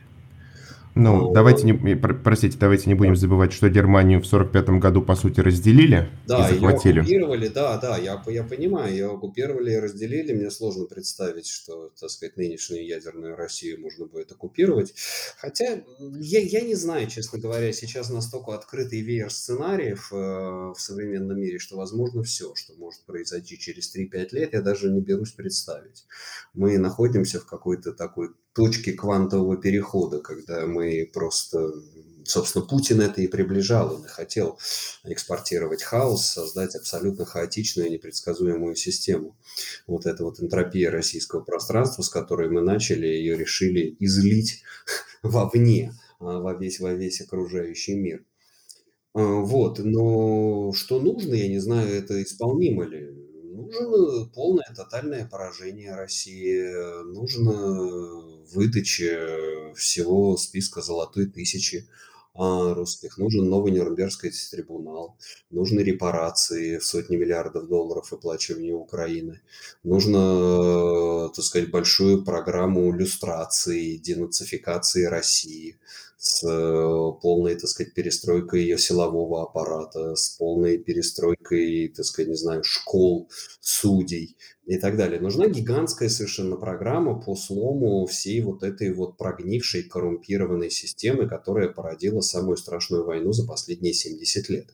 Ну, давайте не, простите, давайте не будем забывать, что Германию в 1945 году, по сути, разделили
да,
и захватили.
ее оккупировали, да, да, я, я понимаю, ее оккупировали и разделили. Мне сложно представить, что, так сказать, нынешнюю ядерную Россию можно будет оккупировать. Хотя я, я не знаю, честно говоря, сейчас настолько открытый веер сценариев э, в современном мире, что возможно все, что может произойти через 3-5 лет, я даже не берусь представить. Мы находимся в какой-то такой точки квантового перехода, когда мы просто собственно, Путин это и приближал. Он и хотел экспортировать хаос, создать абсолютно хаотичную и непредсказуемую систему. Вот эта вот энтропия российского пространства, с которой мы начали, ее решили излить вовне, а, во весь, во весь окружающий мир. А, вот, но что нужно, я не знаю, это исполнимо ли нужно полное тотальное поражение России, нужно выдача всего списка золотой тысячи а, русских, нужен новый Нюрнбергский трибунал, нужны репарации в сотни миллиардов долларов выплачивания Украины, нужно, так сказать, большую программу люстрации, денацификации России – с э, полной, так сказать, перестройкой ее силового аппарата, с полной перестройкой, так сказать, не знаю, школ, судей и так далее. Нужна гигантская совершенно программа по слому всей вот этой вот прогнившей, коррумпированной системы, которая породила самую страшную войну за последние 70 лет.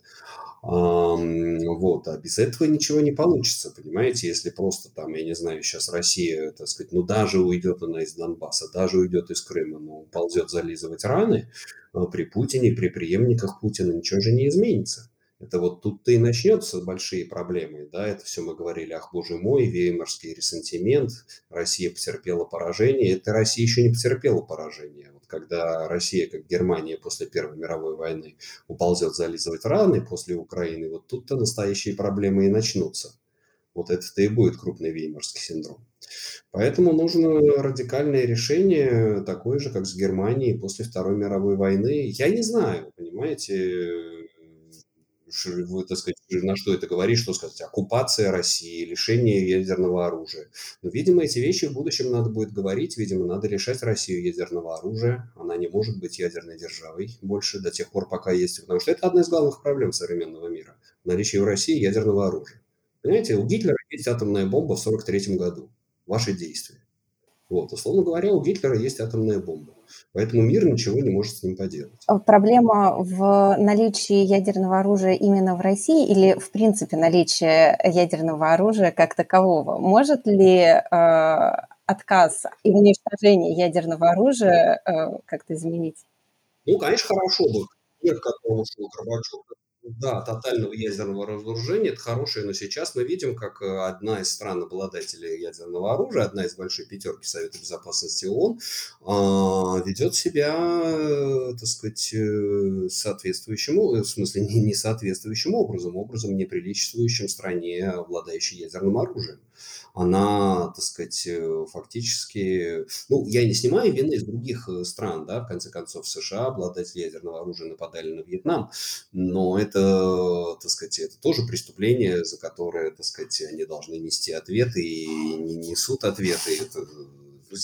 Вот, а без этого ничего не получится, понимаете, если просто там, я не знаю, сейчас Россия, так сказать, ну даже уйдет она из Донбасса, даже уйдет из Крыма, но ползет зализывать раны, а при Путине, при преемниках Путина ничего же не изменится. Это вот тут-то и начнется большие проблемы, да, это все мы говорили, ах, боже мой, веймарский ресентимент, Россия потерпела поражение, это Россия еще не потерпела поражение. Когда Россия, как Германия после Первой мировой войны, уползет зализывать раны после Украины, вот тут-то настоящие проблемы и начнутся. Вот это-то и будет крупный веймарский синдром. Поэтому нужно радикальное решение, такое же, как с Германией после Второй мировой войны. Я не знаю, понимаете, так сказать, на что это говорит, что сказать, оккупация России, лишение ядерного оружия. Но, видимо, эти вещи в будущем надо будет говорить, видимо, надо лишать Россию ядерного оружия, она не может быть ядерной державой больше до тех пор, пока есть, потому что это одна из главных проблем современного мира, наличие в России ядерного оружия. Понимаете, у Гитлера есть атомная бомба в 1943 году, ваши действия. Вот, условно говоря, у Гитлера есть атомная бомба. Поэтому мир ничего не может с ним поделать.
А проблема в наличии ядерного оружия именно в России или, в принципе, наличие ядерного оружия как такового? Может ли э, отказ и уничтожение ядерного оружия э, как-то изменить?
Ну, конечно, хорошо бы. Мир, к которому шел Горбачев, да, тотального ядерного разоружения, это хорошее, но сейчас мы видим, как э, одна из стран обладателей ядерного оружия, одна из большой пятерки Совета Безопасности ООН, а, ведет себя, э, так сказать, э, соответствующим, в смысле не, соответствующим образом, образом неприличествующим стране, обладающей ядерным оружием она, так сказать, э, фактически... Ну, я не снимаю вины из других э, стран, да, в конце концов, США, обладатели ядерного оружия, нападали на Вьетнам, но это, так сказать, это тоже преступление, за которое, так сказать, они должны нести ответы и не несут ответы. Это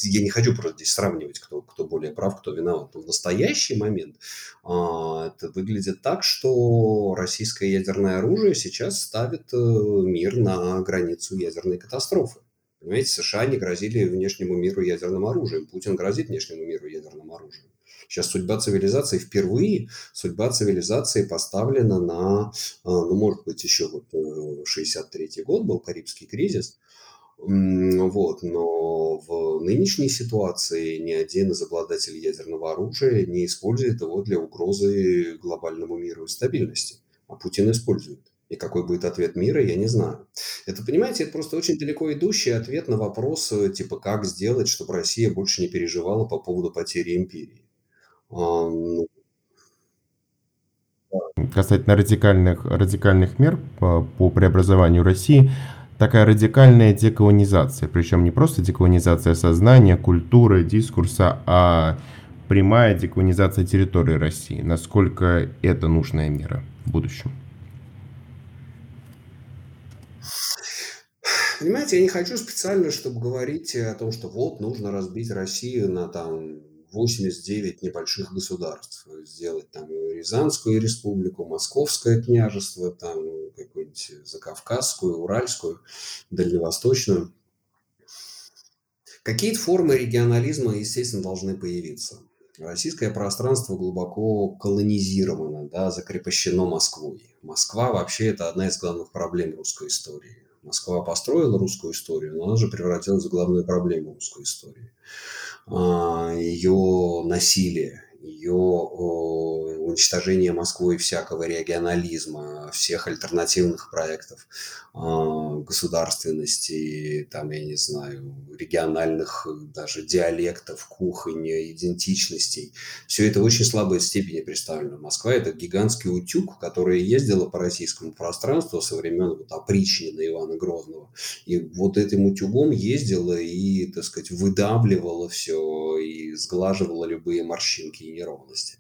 я не хочу просто здесь сравнивать, кто, кто более прав, кто виноват. Но в настоящий момент а, это выглядит так, что российское ядерное оружие сейчас ставит э, мир на границу ядерной катастрофы. Понимаете, США не грозили внешнему миру ядерным оружием. Путин грозит внешнему миру ядерным оружием. Сейчас судьба цивилизации впервые, судьба цивилизации поставлена на, а, ну, может быть, еще вот 63 э, год был Карибский кризис, вот, но в нынешней ситуации ни один из обладателей ядерного оружия не использует его для угрозы глобальному миру и стабильности. А Путин использует. И какой будет ответ мира, я не знаю. Это, понимаете, это просто очень далеко идущий ответ на вопрос, э, типа, как сделать, чтобы Россия больше не переживала по поводу потери империи. Ну,
Касательно радикальных, радикальных мер по, по преобразованию России, такая радикальная деколонизация. Причем не просто деколонизация сознания, культуры, дискурса, а прямая деколонизация территории России. Насколько это нужная мера в будущем?
Понимаете, я не хочу специально, чтобы говорить о том, что вот нужно разбить Россию на там 89 небольших государств. Сделать там Рязанскую республику, Московское княжество, там какую-нибудь Закавказскую, Уральскую, Дальневосточную. Какие-то формы регионализма, естественно, должны появиться. Российское пространство глубоко колонизировано, да, закрепощено Москвой. Москва вообще это одна из главных проблем русской истории. Москва построила русскую историю, но она же превратилась в главную проблему русской истории. А, ее насилие, ее уничтожение Москвой всякого регионализма, всех альтернативных проектов а, государственности, там, я не знаю, региональных даже диалектов, кухонь, идентичностей. Все это в очень слабой степени представлено. Москва – это гигантский утюг, который ездила по российскому пространству со времен вот, опричнина Ивана Грозного. И вот этим утюгом ездила и, так сказать, выдавливала все и сглаживала любые морщинки и неровности.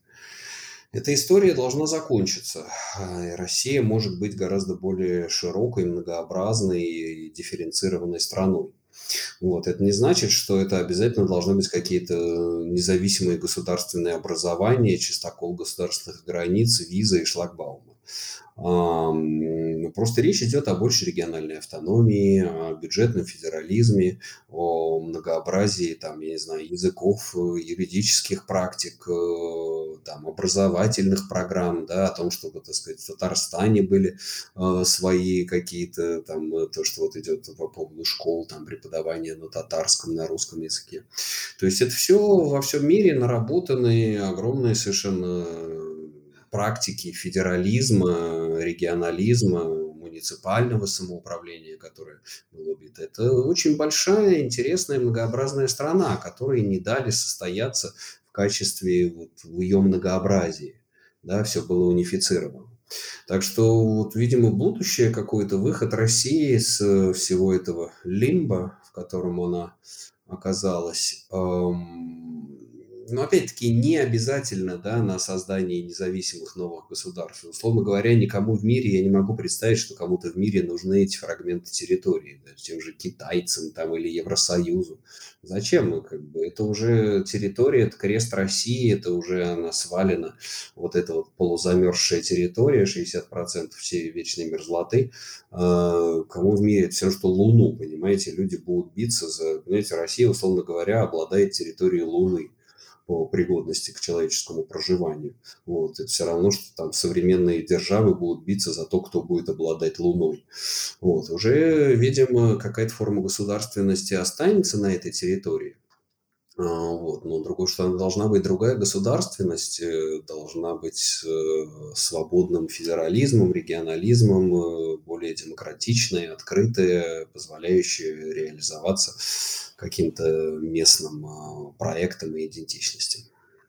Эта история должна закончиться. А, Россия может быть гораздо более широкой, многообразной и дифференцированной страной. Вот. Это не значит, что это обязательно должны быть какие-то независимые государственные образования, чистокол государственных границ, визы и шлагбаумы. Просто речь идет о большей региональной автономии, о бюджетном федерализме, о многообразии, там, я не знаю, языков, юридических практик, э, там, образовательных программ, да, о том, чтобы, так сказать, в Татарстане были э, свои какие-то, там, то, что вот идет по поводу школ, там, преподавания на татарском, на русском языке. То есть это все во всем мире наработанные огромные совершенно практики федерализма, регионализма, муниципального самоуправления, которое было убито. Это очень большая, интересная, многообразная страна, которой не дали состояться качестве вот, в ее многообразии. Да, все было унифицировано. Так что, вот, видимо, будущее какой-то выход России с всего этого лимба, в котором она оказалась. Но опять-таки не обязательно да, на создание независимых новых государств. Условно говоря, никому в мире, я не могу представить, что кому-то в мире нужны эти фрагменты территории, да, тем же китайцам там, или Евросоюзу. Зачем? Ну, как бы, это уже территория, это крест России, это уже она свалена. Вот эта вот полузамерзшая территория, 60% всей вечной мерзлоты. А, кому в мире все, что Луну, понимаете, люди будут биться за... Понимаете, Россия, условно говоря, обладает территорией Луны по пригодности к человеческому проживанию. Вот. Это все равно, что там современные державы будут биться за то, кто будет обладать Луной. Вот. Уже, видимо, какая-то форма государственности останется на этой территории. А, вот. Но другое, что должна быть другая государственность, э, должна быть э, свободным федерализмом, регионализмом, э, более демократичной, открытой, позволяющей реализоваться каким-то местным а, проектам и идентичностям.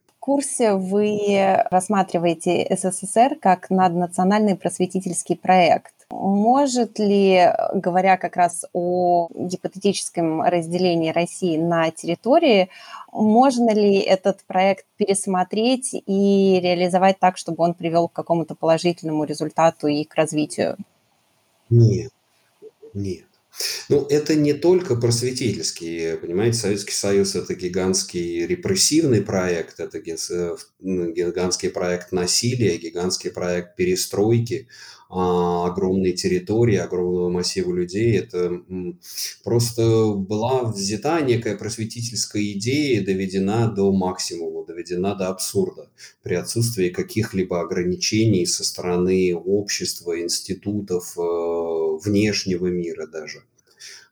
В курсе вы рассматриваете СССР как наднациональный просветительский проект. Может ли, говоря как раз о гипотетическом разделении России на территории, можно ли этот проект пересмотреть и реализовать так, чтобы он привел к какому-то положительному результату и к развитию?
Нет, нет. Ну, это не только просветительский, понимаете, Советский Союз – это гигантский репрессивный проект, это э, гигантский проект насилия, гигантский проект перестройки, огромной территории, огромного массива людей. Это просто была взята некая просветительская идея, доведена до максимума, доведена до абсурда при отсутствии каких-либо ограничений со стороны общества, институтов, э, внешнего мира даже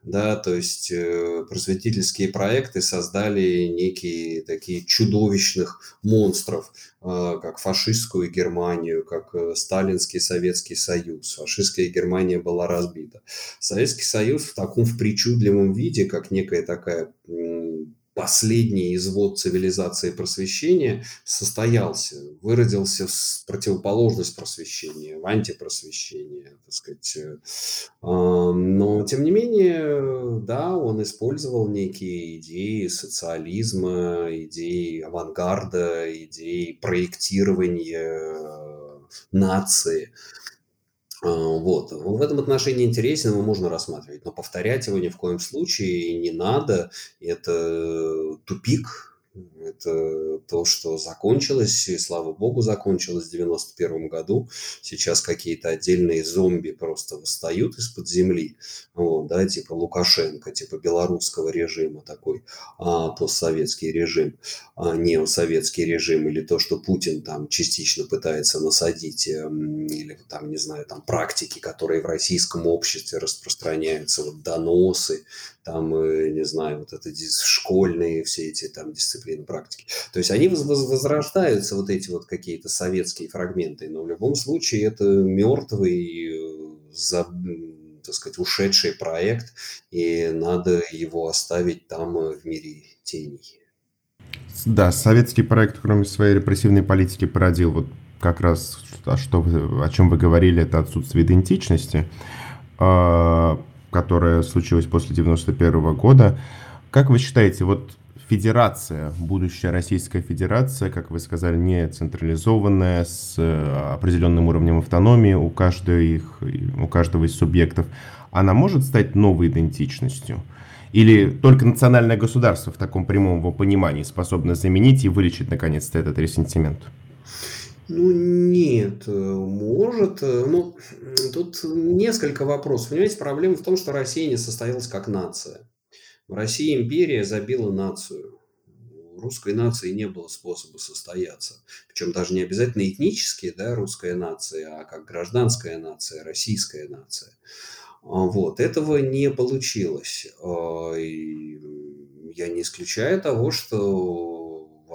да, то есть э, просветительские проекты создали некие такие чудовищных монстров, э, как фашистскую Германию, как э, сталинский Советский Союз. Фашистская Германия была разбита. Советский Союз в таком в причудливом виде, как некая такая последний извод цивилизации просвещения состоялся, выродился в противоположность просвещения, в антипросвещение, так сказать. Э, но, тем не менее, да, он использовал некие идеи социализма, идеи авангарда, идеи проектирования нации – а, вот. В этом отношении интересен, его можно рассматривать, но повторять его ни в коем случае не надо. Это тупик, это то, что закончилось, и слава богу, закончилось в 91 году. Сейчас какие-то отдельные зомби просто восстают из-под земли, вот, да, типа Лукашенко, типа белорусского режима такой, а, постсоветский режим, а, неосоветский режим, или то, что Путин там частично пытается насадить, эм, или там, не знаю, там практики, которые в российском обществе распространяются, вот доносы, там, э, не знаю, вот это школьные все эти там дисциплины, практики. То есть они возрождаются, вот эти вот какие-то советские фрагменты, но в любом случае это мертвый, э, за, так сказать, ушедший проект, и надо его оставить там э, в мире теней.
Да, советский проект, кроме своей репрессивной политики, породил вот как раз, а что вы, о чем вы говорили, это отсутствие идентичности. А, которая случилась после 91 года. Как вы считаете, вот федерация, будущая Российская Федерация, как вы сказали, не централизованная, с э, определенным уровнем автономии у каждого, их, у каждого из субъектов, она может стать новой идентичностью? Или только национальное государство в таком прямом его понимании способно заменить и вылечить наконец-то этот ресентимент?
Ну, нет, э, может. Э, ну, тут несколько вопросов. Понимаете, проблема в том, что Россия не состоялась как нация. В России империя забила нацию. У русской нации не было способа состояться. Причем даже не обязательно этнически, да, русская нация, а как гражданская нация, российская нация. А, вот, этого не получилось. А, я не исключаю того, что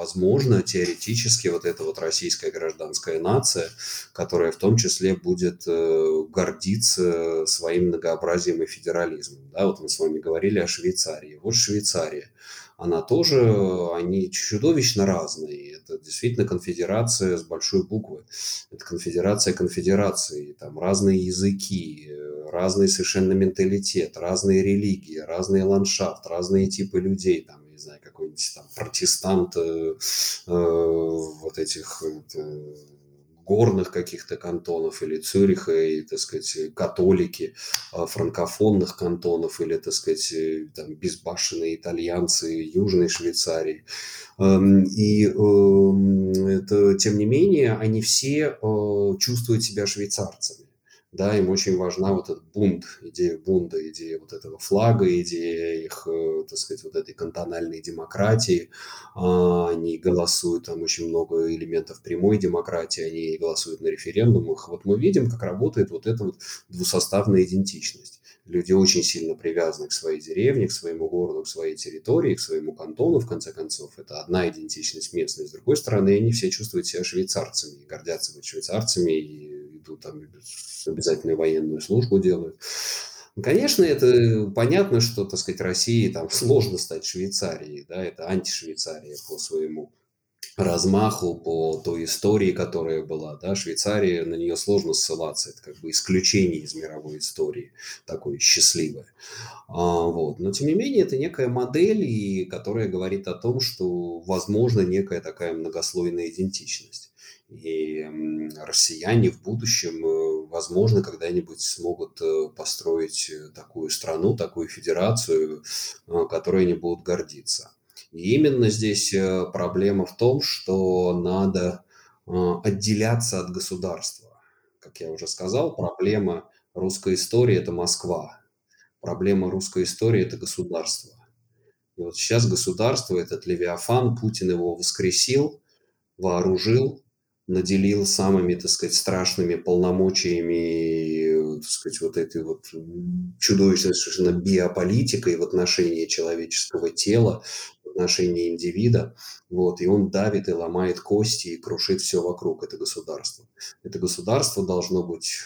возможно, теоретически вот эта вот российская гражданская нация, которая в том числе будет э, гордиться своим многообразием и федерализмом. Да, вот мы с вами говорили о Швейцарии. Вот Швейцария. она тоже, они чудовищно разные. Это действительно конфедерация с большой буквы. Это конфедерация конфедерации. Там разные языки, разный совершенно менталитет, разные религии, разный ландшафт, разные типы людей. Там, знаю, какой-нибудь там протестант э, э, вот этих э, горных каких-то кантонов или Цюриха, и, так сказать, католики а, франкофонных кантонов или, так сказать, э, там, безбашенные итальянцы Южной Швейцарии. Эм, и эм, это, тем не менее, они все э, чувствуют себя швейцарцами да, им очень важна вот этот бунт, идея бунда, идея вот этого флага, идея их, э, так сказать, вот этой кантональной демократии. А, они голосуют, там очень много элементов прямой демократии, они голосуют на референдумах. Вот мы видим, как работает вот эта вот двусоставная идентичность. Люди очень сильно привязаны к своей деревне, к своему городу, к своей территории, к своему кантону, в конце концов. Это одна идентичность местная. С другой стороны, они все чувствуют себя швейцарцами, гордятся быть швейцарцами и идут там обязательно военную службу делают. Ну, конечно, это понятно, что, так сказать, России там сложно стать Швейцарией, да, это антишвейцария по своему размаху, по той истории, которая была, да, Швейцария, на нее сложно ссылаться, это как бы исключение из мировой истории, такое счастливое. А, вот. Но, тем не менее, это некая модель, и, которая говорит о том, что возможно некая такая многослойная идентичность. И россияне в будущем, э, возможно, когда-нибудь смогут э, построить э, такую страну, такую федерацию, которой они будут гордиться. И именно здесь проблема в том, что надо отделяться от государства. Как я уже сказал, проблема русской истории – это Москва. Проблема русской истории – это государство. И вот сейчас государство, этот Левиафан, Путин его воскресил, вооружил, наделил самыми, так сказать, страшными полномочиями, так сказать, вот этой вот чудовищной совершенно биополитикой в отношении человеческого тела, в отношении индивида, вот, и он давит и ломает кости и крушит все вокруг, это государство. Это государство должно быть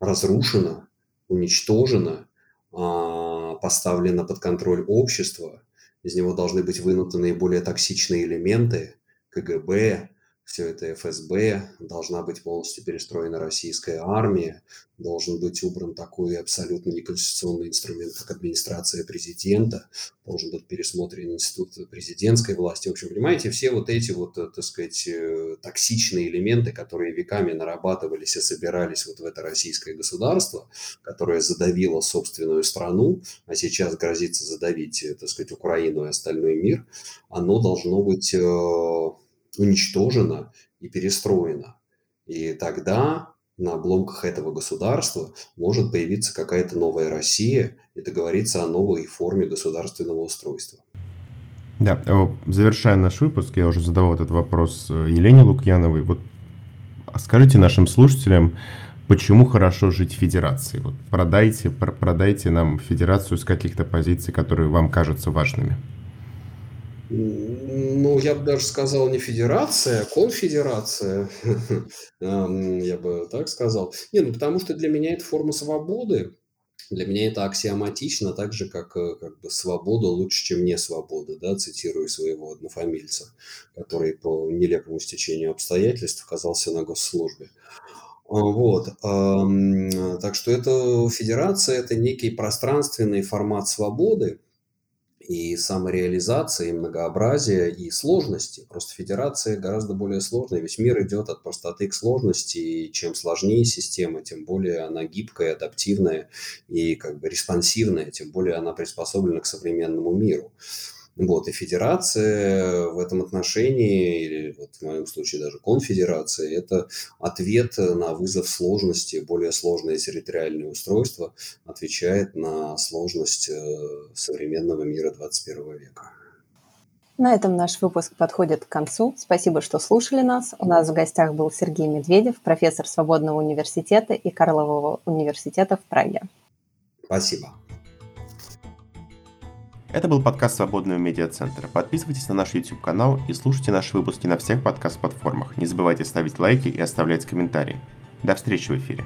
разрушено, уничтожено, а, поставлено под контроль общества, из него должны быть вынуты наиболее токсичные элементы, КГБ, все это ФСБ, должна быть полностью перестроена российская армия, должен быть убран такой абсолютно неконституционный инструмент, как администрация президента, должен быть пересмотрен институт президентской власти. В общем, понимаете, все вот эти вот, э, так сказать, э, токсичные элементы, которые веками нарабатывались и собирались вот в это российское государство, которое задавило собственную страну, а сейчас грозится задавить, э, так сказать, Украину и остальной мир, оно должно быть уничтожена и перестроена. И тогда на обломках этого государства может появиться какая-то новая Россия и договориться о новой форме государственного устройства.
Да, э, завершая наш выпуск, я уже задавал этот вопрос э, Елене Лукьяновой. Вот а скажите нашим слушателям, почему хорошо жить в федерации? Вот продайте, продайте нам федерацию с каких-то позиций, которые вам кажутся важными.
Ну, я бы даже сказал не федерация, а конфедерация. Я бы так сказал. Не, ну потому что для меня это форма свободы. Для меня это аксиоматично, так же, как, э, как бы свобода лучше, чем не свобода, да, цитирую своего однофамильца, который по нелепому стечению обстоятельств оказался на госслужбе. А, вот. Так что это федерация, это некий пространственный формат свободы, и самореализации, и многообразия, и сложности. Просто федерация гораздо более сложная. Весь мир идет от простоты к сложности, и чем сложнее система, тем более она гибкая, адаптивная и как бы респонсивная, тем более она приспособлена к современному миру. Вот, и федерация в этом отношении, или вот в моем случае даже конфедерация, это ответ на вызов сложности, более сложное территориальное устройство отвечает на сложность э, современного мира 21 века.
На этом наш выпуск подходит к концу. Спасибо, что слушали нас. У нас в гостях был Сергей Медведев, профессор Свободного университета и Карлового университета в Праге.
Спасибо.
Это был подкаст Свободного медиацентра. Подписывайтесь на наш YouTube-канал и слушайте наши выпуски на всех подкаст-платформах. Не забывайте ставить лайки и оставлять комментарии. До встречи в эфире.